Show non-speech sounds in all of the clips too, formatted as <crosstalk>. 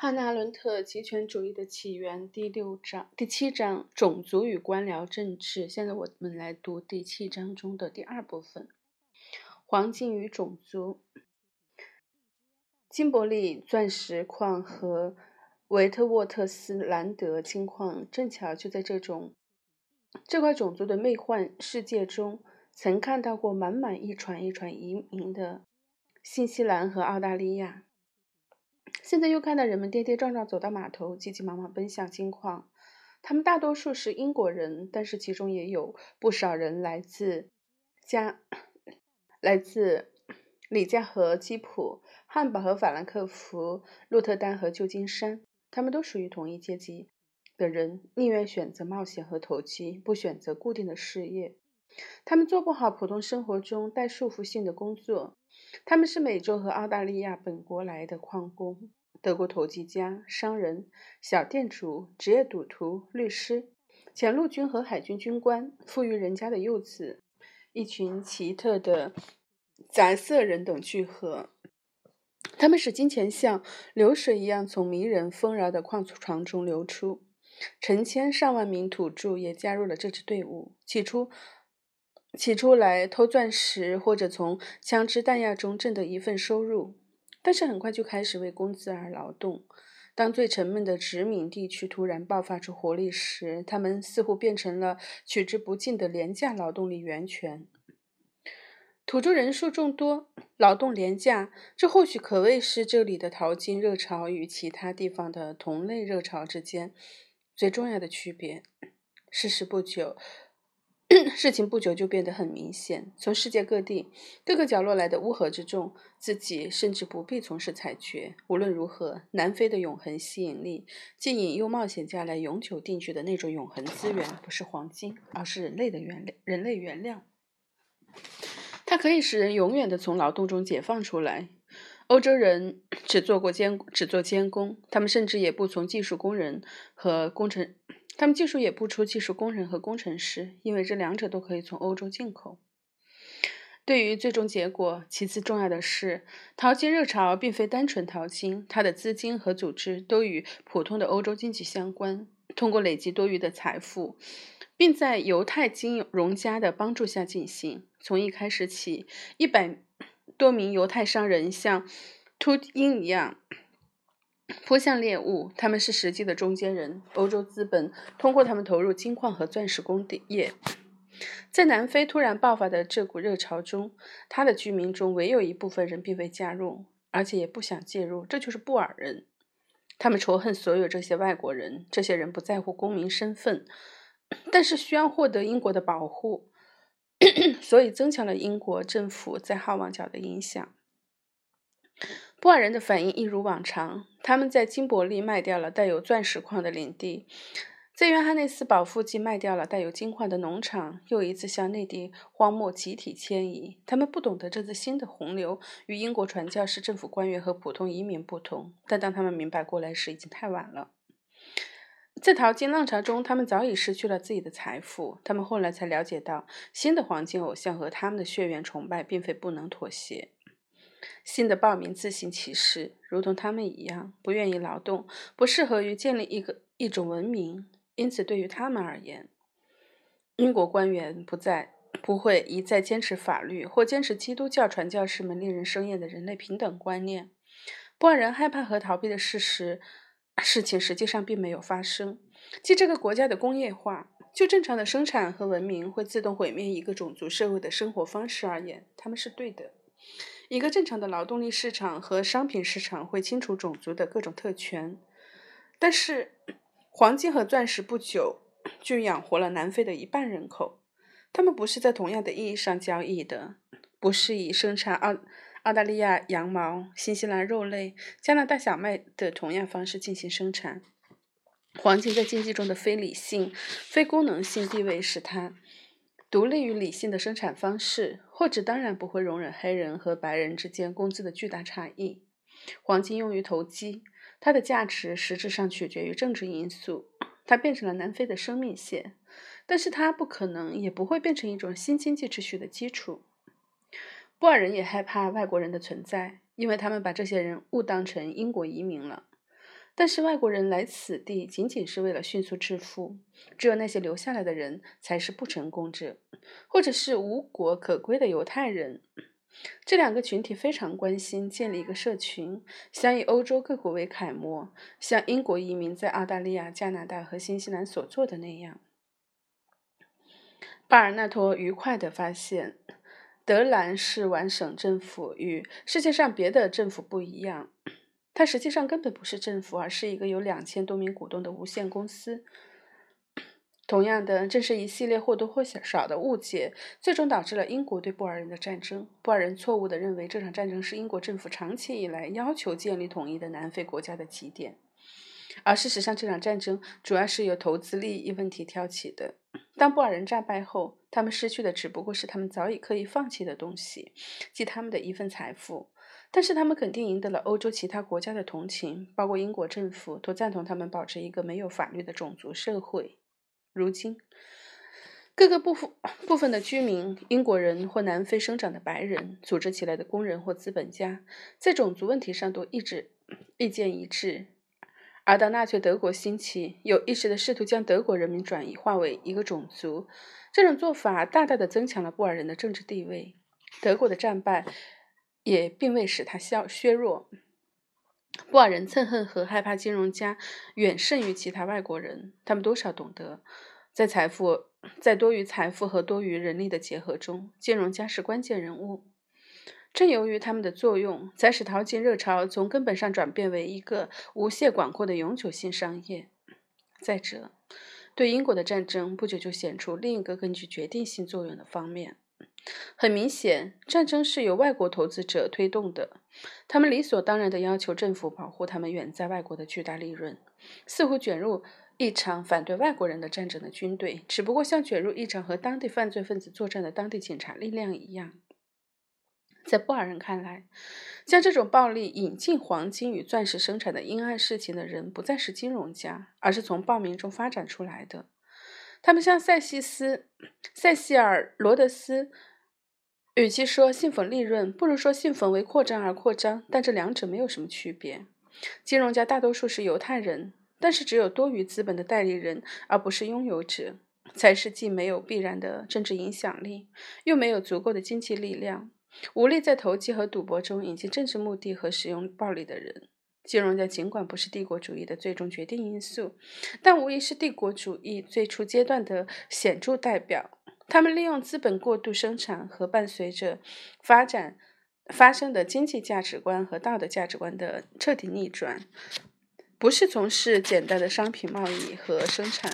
汉娜·伦特《极权主义的起源》第六章、第七章“种族与官僚政治”。现在我们来读第七章中的第二部分：黄金与种族。金伯利钻石矿和维特沃特斯兰德金矿正巧就在这种这块种族的魅幻世界中，曾看到过满满一船一船移民的新西兰和澳大利亚。现在又看到人们跌跌撞撞走到码头，急急忙忙奔向金矿。他们大多数是英国人，但是其中也有不少人来自加、来自里加和基普、汉堡和法兰克福、鹿特丹和旧金山。他们都属于同一阶级的人，宁愿选择冒险和投机，不选择固定的事业。他们做不好普通生活中带束缚性的工作。他们是美洲和澳大利亚本国来的矿工、德国投机家、商人、小店主、职业赌徒、律师、前陆军和海军军官、富裕人家的幼子，一群奇特的杂色人等聚合。他们使金钱像流水一样从迷人丰饶的矿床中流出。成千上万名土著也加入了这支队伍。起初。起初来偷钻石，或者从枪支弹药中挣得一份收入，但是很快就开始为工资而劳动。当最沉闷的殖民地区突然爆发出活力时，他们似乎变成了取之不尽的廉价劳动力源泉。土著人数众多，劳动廉价，这或许可谓是这里的淘金热潮与其他地方的同类热潮之间最重要的区别。事实不久。<clears throat> 事情不久就变得很明显。从世界各地各个角落来的乌合之众，自己甚至不必从事采掘。无论如何，南非的永恒吸引力，即引诱冒险家来永久定居的那种永恒资源，不是黄金，而是人类的原人类原料。它可以使人永远的从劳动中解放出来。欧洲人只做过监，只做监工，他们甚至也不从技术工人和工程。他们技术也不出技术工人和工程师，因为这两者都可以从欧洲进口。对于最终结果，其次重要的是，淘金热潮并非单纯淘金，它的资金和组织都与普通的欧洲经济相关。通过累积多余的财富，并在犹太金融家的帮助下进行。从一开始起，一百多名犹太商人像秃鹰一样。扑向猎物，他们是实际的中间人。欧洲资本通过他们投入金矿和钻石工业。在南非突然爆发的这股热潮中，他的居民中唯有一部分人并未加入，而且也不想介入。这就是布尔人。他们仇恨所有这些外国人。这些人不在乎公民身份，但是需要获得英国的保护，所以增强了英国政府在好望角的影响。布尔人的反应一如往常，他们在金伯利卖掉了带有钻石矿的领地，在约翰内斯堡附近卖掉了带有金矿的农场，又一次向内地荒漠集体迁移。他们不懂得这次新的洪流与英国传教士、政府官员和普通移民不同，但当他们明白过来时，已经太晚了。在淘金浪潮中，他们早已失去了自己的财富。他们后来才了解到，新的黄金偶像和他们的血缘崇拜并非不能妥协。新的暴民自行其事，如同他们一样，不愿意劳动，不适合于建立一个一种文明。因此，对于他们而言，英国官员不再不会一再坚持法律或坚持基督教传教士们令人生厌的人类平等观念。波尔人害怕和逃避的事实，事情实际上并没有发生。即这个国家的工业化，就正常的生产和文明会自动毁灭一个种族社会的生活方式而言，他们是对的。一个正常的劳动力市场和商品市场会清除种族的各种特权，但是黄金和钻石不久就养活了南非的一半人口。他们不是在同样的意义上交易的，不是以生产澳澳大利亚羊毛、新西兰肉类、加拿大小麦的同样方式进行生产。黄金在经济中的非理性、非功能性地位使它。独立于理性的生产方式，或者当然不会容忍黑人和白人之间工资的巨大差异。黄金用于投机，它的价值实质上取决于政治因素。它变成了南非的生命线，但是它不可能也不会变成一种新经济秩序的基础。波尔人也害怕外国人的存在，因为他们把这些人误当成英国移民了。但是外国人来此地仅仅是为了迅速致富，只有那些留下来的人才是不成功者，或者是无国可归的犹太人。这两个群体非常关心建立一个社群，想以欧洲各国为楷模，像英国移民在澳大利亚、加拿大和新西兰所做的那样。巴尔纳托愉快地发现，德兰士玩省政府与世界上别的政府不一样。它实际上根本不是政府，而是一个有两千多名股东的无限公司。<clears throat> 同样的，正是一系列或多或少的误解，最终导致了英国对布尔人的战争。布尔人错误地认为这场战争是英国政府长期以来要求建立统一的南非国家的起点，而事实上，这场战争主要是由投资利益问题挑起的。当布尔人战败后，他们失去的只不过是他们早已刻意放弃的东西，即他们的一份财富。但是他们肯定赢得了欧洲其他国家的同情，包括英国政府都赞同他们保持一个没有法律的种族社会。如今，各个部分部分的居民，英国人或南非生长的白人，组织起来的工人或资本家，在种族问题上都一致意见一致。而当纳粹德国兴起，有意识地试图将德国人民转移化为一个种族，这种做法大大的增强了布尔人的政治地位。德国的战败。也并未使他消削弱。布尔人憎恨和害怕金融家远胜于其他外国人。他们多少懂得，在财富在多于财富和多于人力的结合中，金融家是关键人物。正由于他们的作用，才使淘金热潮从根本上转变为一个无限广阔的永久性商业。再者，对英国的战争不久就显出另一个更具决定性作用的方面。很明显，战争是由外国投资者推动的，他们理所当然地要求政府保护他们远在外国的巨大利润，似乎卷入一场反对外国人的战争的军队，只不过像卷入一场和当地犯罪分子作战的当地警察力量一样。在布尔人看来，将这种暴力引进黄金与钻石生产的阴暗事情的人，不再是金融家，而是从暴民中发展出来的。他们像塞西斯、塞西尔·罗德斯。与其说信奉利润，不如说信奉为扩张而扩张。但这两者没有什么区别。金融家大多数是犹太人，但是只有多余资本的代理人，而不是拥有者，才是既没有必然的政治影响力，又没有足够的经济力量，无力在投机和赌博中引进政治目的和使用暴力的人。金融家尽管不是帝国主义的最终决定因素，但无疑是帝国主义最初阶段的显著代表。他们利用资本过度生产和伴随着发展发生的经济价值观和道德价值观的彻底逆转，不是从事简单的商品贸易和生产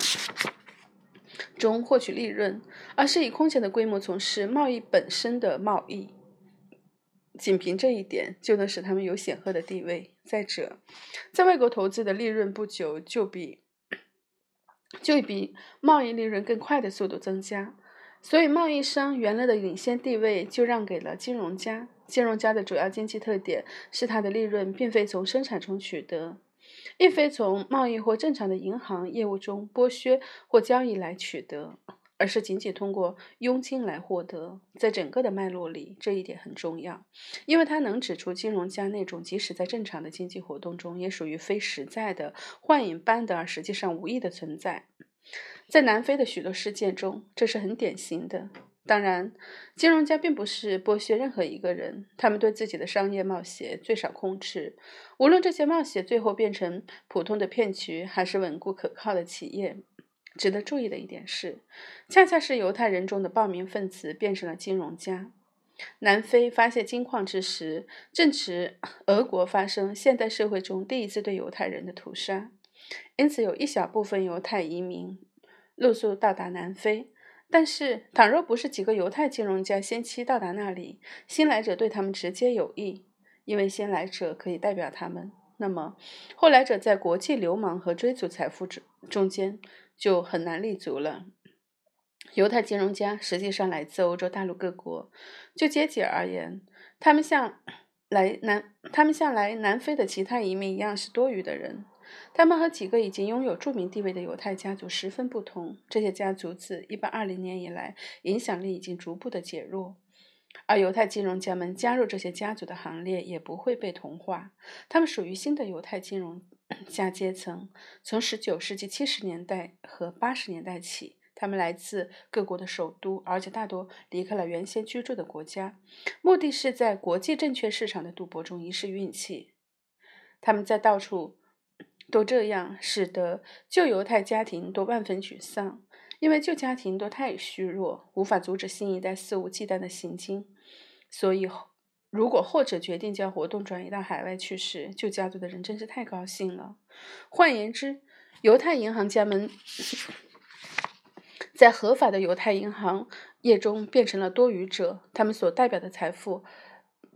中获取利润，而是以空前的规模从事贸易本身的贸易。仅凭这一点就能使他们有显赫的地位。再者，在外国投资的利润不久就比就比贸易利润更快的速度增加。所以，贸易商原来的领先地位就让给了金融家。金融家的主要经济特点是他的利润并非从生产中取得，亦非从贸易或正常的银行业务中剥削或交易来取得，而是仅仅通过佣金来获得。在整个的脉络里，这一点很重要，因为它能指出金融家那种即使在正常的经济活动中也属于非实在的幻影般的而实际上无意的存在。在南非的许多事件中，这是很典型的。当然，金融家并不是剥削任何一个人，他们对自己的商业冒险最少控制。无论这些冒险最后变成普通的骗局，还是稳固可靠的企业。值得注意的一点是，恰恰是犹太人中的暴民分子变成了金融家。南非发现金矿之时，正值俄国发生现代社会中第一次对犹太人的屠杀。因此，有一小部分犹太移民露宿到达南非。但是，倘若不是几个犹太金融家先期到达那里，新来者对他们直接有益，因为先来者可以代表他们，那么后来者在国际流氓和追逐财富中中间就很难立足了。犹太金融家实际上来自欧洲大陆各国。就阶级而言，他们像来南他们像来南非的其他移民一样是多余的人。他们和几个已经拥有著名地位的犹太家族十分不同。这些家族自1820年以来，影响力已经逐步的减弱，而犹太金融家们加入这些家族的行列也不会被同化。他们属于新的犹太金融下阶层。从19世纪70年代和80年代起，他们来自各国的首都，而且大多离开了原先居住的国家，目的是在国际证券市场的赌博中一试运气。他们在到处都这样，使得旧犹太家庭都万分沮丧，因为旧家庭都太虚弱，无法阻止新一代肆无忌惮的行径。所以，如果后者决定将活动转移到海外去时，旧家族的人真是太高兴了。换言之，犹太银行家们在合法的犹太银行业中变成了多余者，他们所代表的财富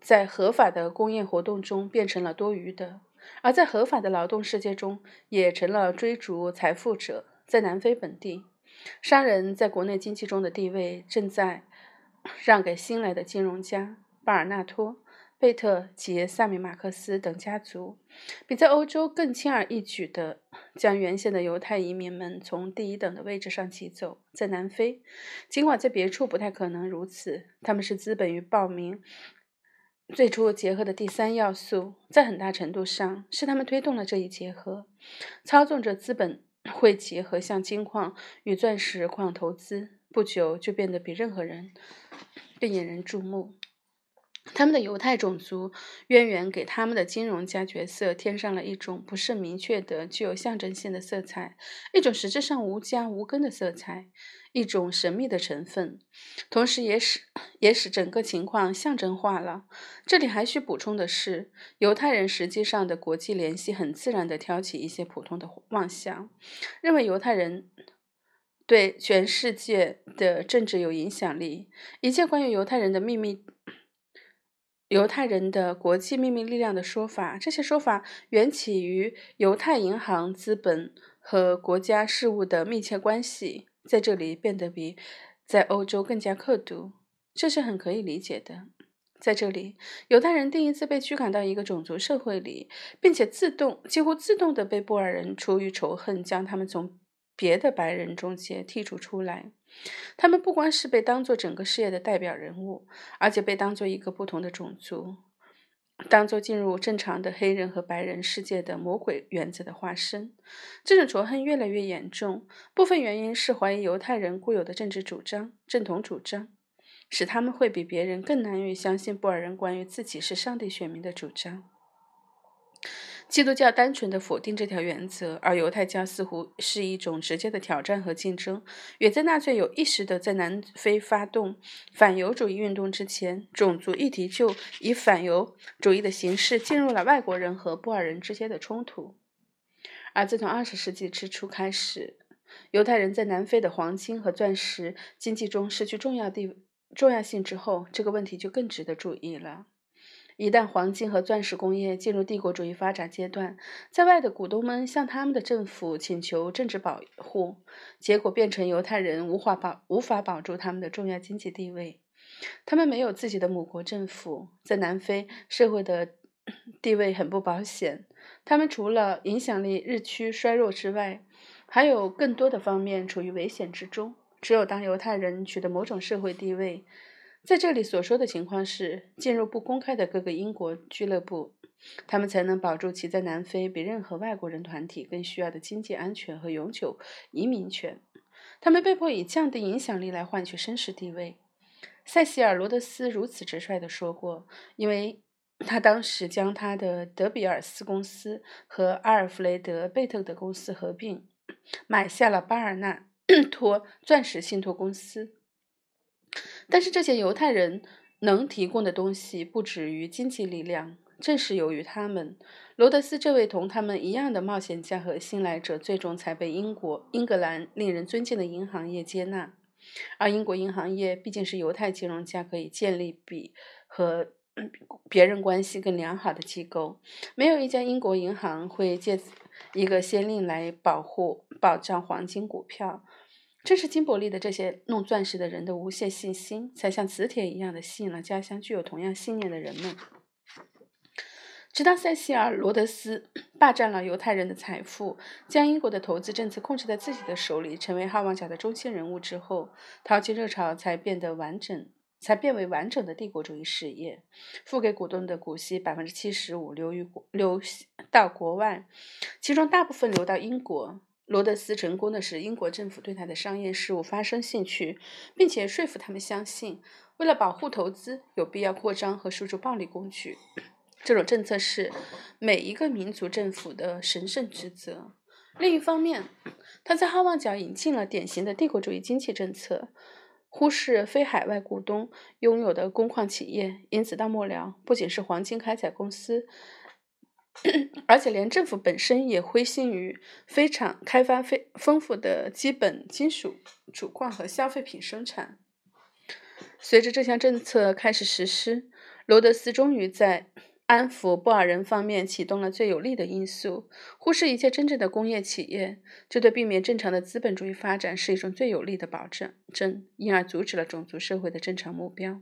在合法的工业活动中变成了多余的。而在合法的劳动世界中，也成了追逐财富者。在南非本地，商人在国内经济中的地位正在 <clears throat> 让给新来的金融家巴尔纳托、贝特及萨米马克斯等家族，比在欧洲更轻而易举地将原先的犹太移民们从第一等的位置上挤走。在南非，尽管在别处不太可能如此，他们是资本与暴民。最初结合的第三要素，在很大程度上是他们推动了这一结合，操纵着资本汇集和向金矿与钻石矿投资。不久就变得比任何人更引人注目。他们的犹太种族渊源给他们的金融家角色添上了一种不甚明确的、具有象征性的色彩，一种实质上无家无根的色彩，一种神秘的成分，同时也使也使整个情况象征化了。这里还需补充的是，犹太人实际上的国际联系很自然地挑起一些普通的妄想，认为犹太人对全世界的政治有影响力，一切关于犹太人的秘密。犹太人的国际秘密力量的说法，这些说法缘起于犹太银行资本和国家事务的密切关系，在这里变得比在欧洲更加刻毒，这是很可以理解的。在这里，犹太人第一次被驱赶到一个种族社会里，并且自动、几乎自动的被布尔人出于仇恨将他们从别的白人中介剔除出来。他们不光是被当作整个事业的代表人物，而且被当作一个不同的种族，当作进入正常的黑人和白人世界的魔鬼原则的化身。这种仇恨越来越严重，部分原因是怀疑犹太人固有的政治主张、正统主张，使他们会比别人更难于相信布尔人关于自己是上帝选民的主张。基督教单纯的否定这条原则，而犹太教似乎是一种直接的挑战和竞争。远在纳粹有意识地在南非发动反犹主义运动之前，种族议题就以反犹主义的形式进入了外国人和布尔人之间的冲突。而自从二十世纪之初开始，犹太人在南非的黄金和钻石经济中失去重要地重要性之后，这个问题就更值得注意了。一旦黄金和钻石工业进入帝国主义发展阶段，在外的股东们向他们的政府请求政治保护，结果变成犹太人无法保无法保住他们的重要经济地位。他们没有自己的母国政府，在南非社会的 <coughs> 地位很不保险。他们除了影响力日趋衰弱之外，还有更多的方面处于危险之中。只有当犹太人取得某种社会地位，在这里所说的情况是，进入不公开的各个英国俱乐部，他们才能保住其在南非比任何外国人团体更需要的经济安全和永久移民权。他们被迫以降低影响力来换取绅士地位。塞西尔·罗德斯如此直率地说过，因为他当时将他的德比尔斯公司和阿尔弗雷德·贝特的公司合并，买下了巴尔纳 <coughs> 托钻石信托公司。但是这些犹太人能提供的东西不止于经济力量。正是由于他们，罗德斯这位同他们一样的冒险家和新来者，最终才被英国、英格兰令人尊敬的银行业接纳。而英国银行业毕竟是犹太金融家可以建立比和别人关系更良好的机构。没有一家英国银行会借一个先令来保护、保障黄金股票。正是金伯利的这些弄钻石的人的无限信心，才像磁铁一样的吸引了家乡具有同样信念的人们。直到塞西尔·罗德斯霸占了犹太人的财富，将英国的投资政策控制在自己的手里，成为好望角的中心人物之后，淘金热潮才变得完整才变为完整的帝国主义事业。付给股东的股息百分之七十五流于流到国外，其中大部分流到英国。罗德斯成功的使英国政府对他的商业事务发生兴趣，并且说服他们相信，为了保护投资，有必要扩张和输出暴力工具。这种政策是每一个民族政府的神圣职责。另一方面，他在好望角引进了典型的帝国主义经济政策，忽视非海外股东拥有的工矿企业，因此到末了，不仅是黄金开采公司，而且连政府本身也灰心于非常开发非丰富的基本金属主矿和消费品生产。随着这项政策开始实施，罗德斯终于在。安抚布尔人方面启动了最有利的因素，忽视一切真正的工业企业，这对避免正常的资本主义发展是一种最有利的保证，因而阻止了种族社会的正常目标。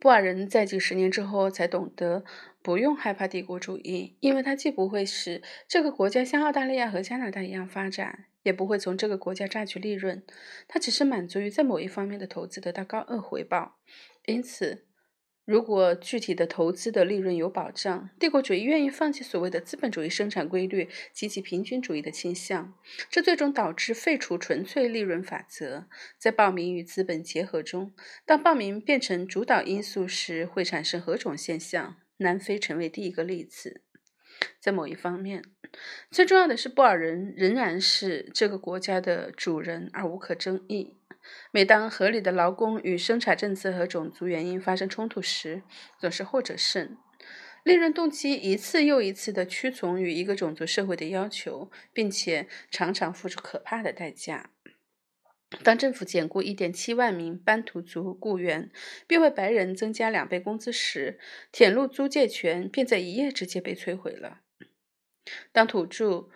布尔人在几十年之后才懂得不用害怕帝国主义，因为它既不会使这个国家像澳大利亚和加拿大一样发展，也不会从这个国家榨取利润，它只是满足于在某一方面的投资得到高额回报，因此。如果具体的投资的利润有保障，帝国主义愿意放弃所谓的资本主义生产规律及其平均主义的倾向，这最终导致废除纯粹利润法则。在暴民与资本结合中，当暴民变成主导因素时，会产生何种现象？南非成为第一个例子。在某一方面，最重要的是，布尔人仍然是这个国家的主人，而无可争议。每当合理的劳工与生产政策和种族原因发生冲突时，总是后者胜。利润动机一次又一次地屈从于一个种族社会的要求，并且常常付出可怕的代价。当政府解雇1.7万名班图族雇员，并为白人增加两倍工资时，铁路租借权便在一夜之间被摧毁了。当土著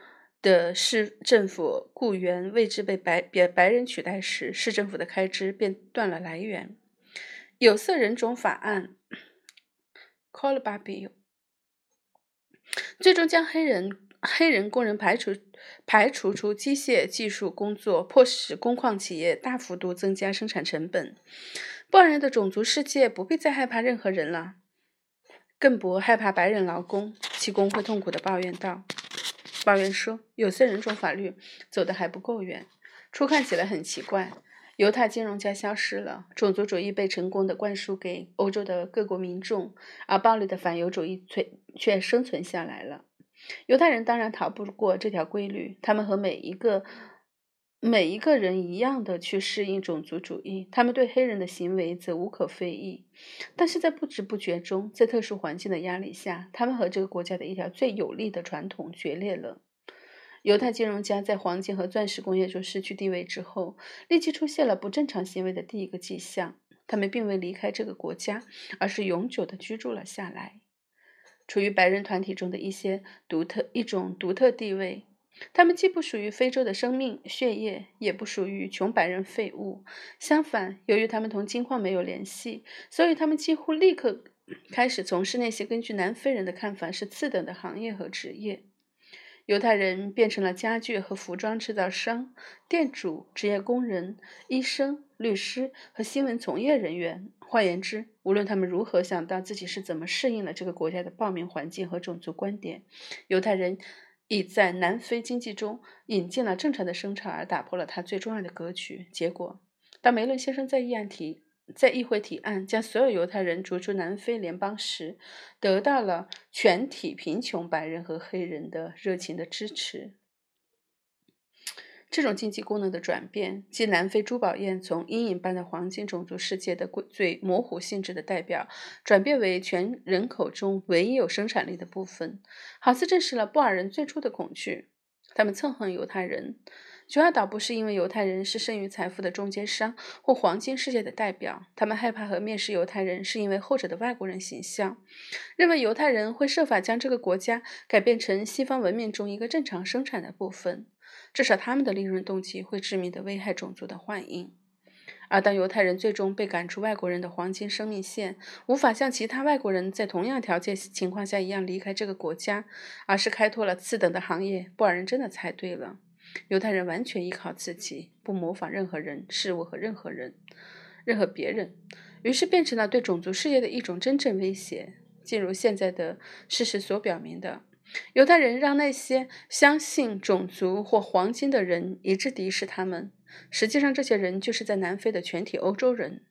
的市政府雇员位置被白别白人取代时，市政府的开支便断了来源。有色人种法案 c o l b a b i 最终将黑人黑人工人排除排除出机械技术工作，迫使工矿企业大幅度增加生产成本。布尔人的种族世界不必再害怕任何人了，更不害怕白人劳工。其工会痛苦地抱怨道。抱怨说，有色人种法律走得还不够远。初看起来很奇怪，犹太金融家消失了，种族主义被成功的灌输给欧洲的各国民众，而暴力的反犹主义却却生存下来了。犹太人当然逃不过这条规律，他们和每一个。每一个人一样的去适应种族主义，他们对黑人的行为则无可非议。但是在不知不觉中，在特殊环境的压力下，他们和这个国家的一条最有力的传统决裂了。犹太金融家在黄金和钻石工业中失去地位之后，立即出现了不正常行为的第一个迹象：他们并未离开这个国家，而是永久的居住了下来，处于白人团体中的一些独特一种独特地位。他们既不属于非洲的生命血液，也不属于穷白人废物。相反，由于他们同金矿没有联系，所以他们几乎立刻开始从事那些根据南非人的看法是次等的行业和职业。犹太人变成了家具和服装制造商、店主、职业工人、医生、律师和新闻从业人员。换言之，无论他们如何想到自己是怎么适应了这个国家的暴民环境和种族观点，犹太人。已在南非经济中引进了正常的生产，而打破了它最重要的格局。结果，当梅伦先生在议案提在议会提案将所有犹太人逐出南非联邦时，得到了全体贫穷白人和黑人的热情的支持。这种经济功能的转变，即南非珠宝业从阴影般的黄金种族世界的最模糊性质的代表，转变为全人口中唯一有生产力的部分，好似证实了布尔人最初的恐惧。他们憎恨犹太人，主要倒不是因为犹太人是剩余财富的中间商或黄金世界的代表，他们害怕和蔑视犹太人，是因为后者的外国人形象，认为犹太人会设法将这个国家改变成西方文明中一个正常生产的部分。至少他们的利润动机会致命地危害种族的幻影。而当犹太人最终被赶出外国人的黄金生命线，无法像其他外国人在同样条件情况下一样离开这个国家，而是开拓了次等的行业，布尔人真的猜对了。犹太人完全依靠自己，不模仿任何人、事物和任何人。任何别人，于是变成了对种族事业的一种真正威胁。进入现在的事实所表明的，犹太人让那些相信种族或黄金的人一致敌视他们。实际上，这些人就是在南非的全体欧洲人。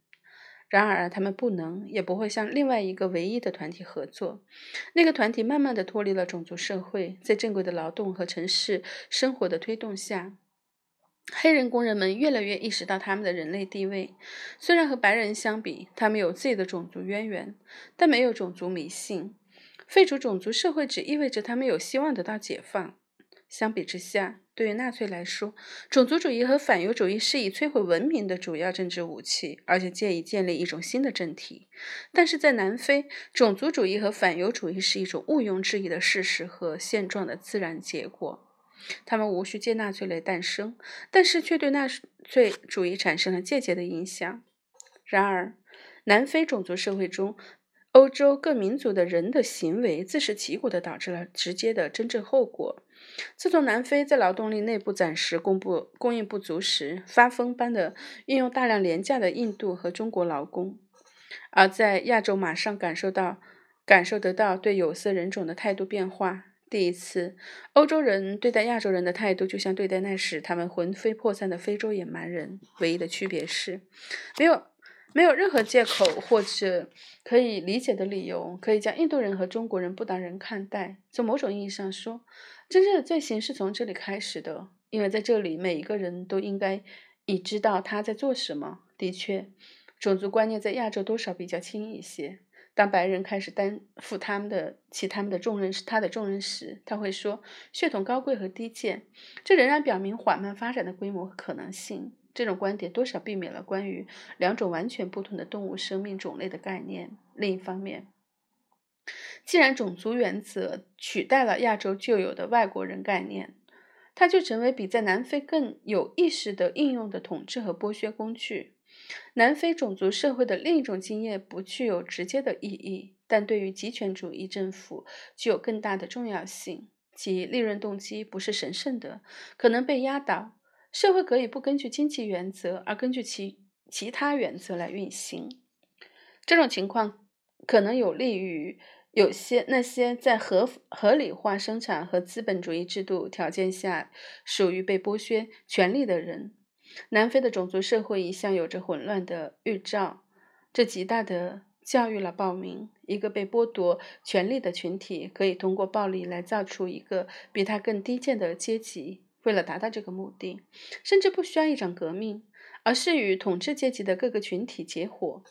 然而，他们不能也不会向另外一个唯一的团体合作。那个团体慢慢地脱离了种族社会，在正规的劳动和城市生活的推动下。黑人工人们越来越意识到他们的人类地位。虽然和白人相比，他们有自己的种族渊源，但没有种族迷信。废除种族社会只意味着他们有希望得到解放。相比之下，对于纳粹来说，种族主义和反犹主义是以摧毁文明的主要政治武器，而且借以建立一种新的政体。但是在南非，种族主义和反犹主义是一种毋庸置疑的事实和现状的自然结果。他们无需借纳粹来诞生，但是却对纳粹主义产生了间接的影响。然而，南非种族社会中，欧洲各民族的人的行为自食其果地导致了直接的真正后果。自从南非在劳动力内部暂时供不供应不足时，发疯般的运用大量廉价的印度和中国劳工，而在亚洲马上感受到感受得到对有色人种的态度变化。第一次，欧洲人对待亚洲人的态度，就像对待那时他们魂飞魄散的非洲野蛮人。唯一的区别是，没有没有任何借口或者可以理解的理由，可以将印度人和中国人不当人看待。从某种意义上说，真正的罪行是从这里开始的，因为在这里，每一个人都应该已知道他在做什么。的确，种族观念在亚洲多少比较轻一些。当白人开始担负他们的其他们的重任时，他的重任时，他会说血统高贵和低贱，这仍然表明缓慢发展的规模和可能性。这种观点多少避免了关于两种完全不同的动物生命种类的概念。另一方面，既然种族原则取代了亚洲旧有的外国人概念，它就成为比在南非更有意识的应用的统治和剥削工具。南非种族社会的另一种经验不具有直接的意义，但对于极权主义政府具有更大的重要性。其利润动机不是神圣的，可能被压倒。社会可以不根据经济原则，而根据其其他原则来运行。这种情况可能有利于有些那些在合合理化生产和资本主义制度条件下属于被剥削权利的人。南非的种族社会一向有着混乱的预兆，这极大地教育了暴民。一个被剥夺权利的群体可以通过暴力来造出一个比他更低贱的阶级。为了达到这个目的，甚至不需要一场革命，而是与统治阶级的各个群体结伙。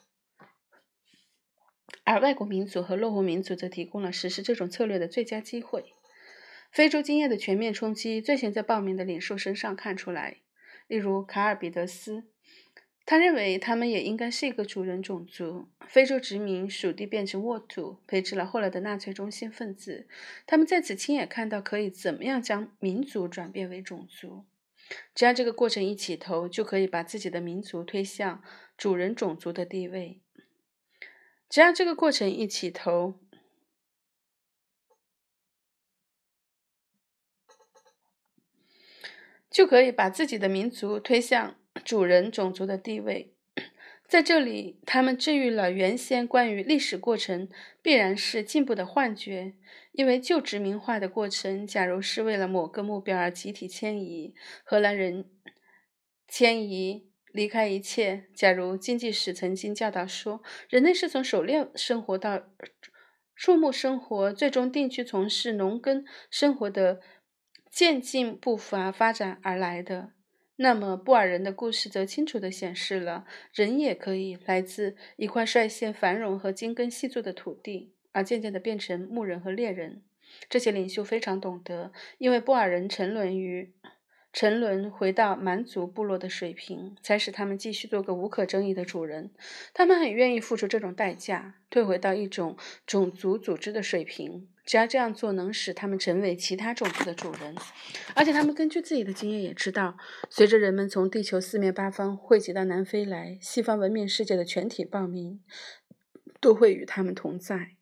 而外国民族和落后民族则提供了实施这种策略的最佳机会。非洲经验的全面冲击最先在暴民的领袖身上看出来。例如卡尔彼得斯，他认为他们也应该是一个主人种族。非洲殖民属地变成沃土，培植了后来的纳粹中心分子。他们在此亲眼看到可以怎么样将民族转变为种族。只要这个过程一起头，就可以把自己的民族推向主人种族的地位。只要这个过程一起头。就可以把自己的民族推向主人种族的地位。在这里，他们治愈了原先关于历史过程必然是进步的幻觉，因为旧殖民化的过程，假如是为了某个目标而集体迁移，荷兰人迁移离开一切。假如经济史曾经教导说，人类是从狩猎生活到畜牧生活，最终定居从事农耕生活的。渐进步伐发展而来的，那么布尔人的故事则清楚地显示了，人也可以来自一块率先繁荣和精耕细作的土地，而渐渐地变成牧人和猎人。这些领袖非常懂得，因为布尔人沉沦于。沉沦回到蛮族部落的水平，才使他们继续做个无可争议的主人。他们很愿意付出这种代价，退回到一种种族组织的水平。只要这样做能使他们成为其他种族的主人，而且他们根据自己的经验也知道，随着人们从地球四面八方汇集到南非来，西方文明世界的全体暴民都会与他们同在。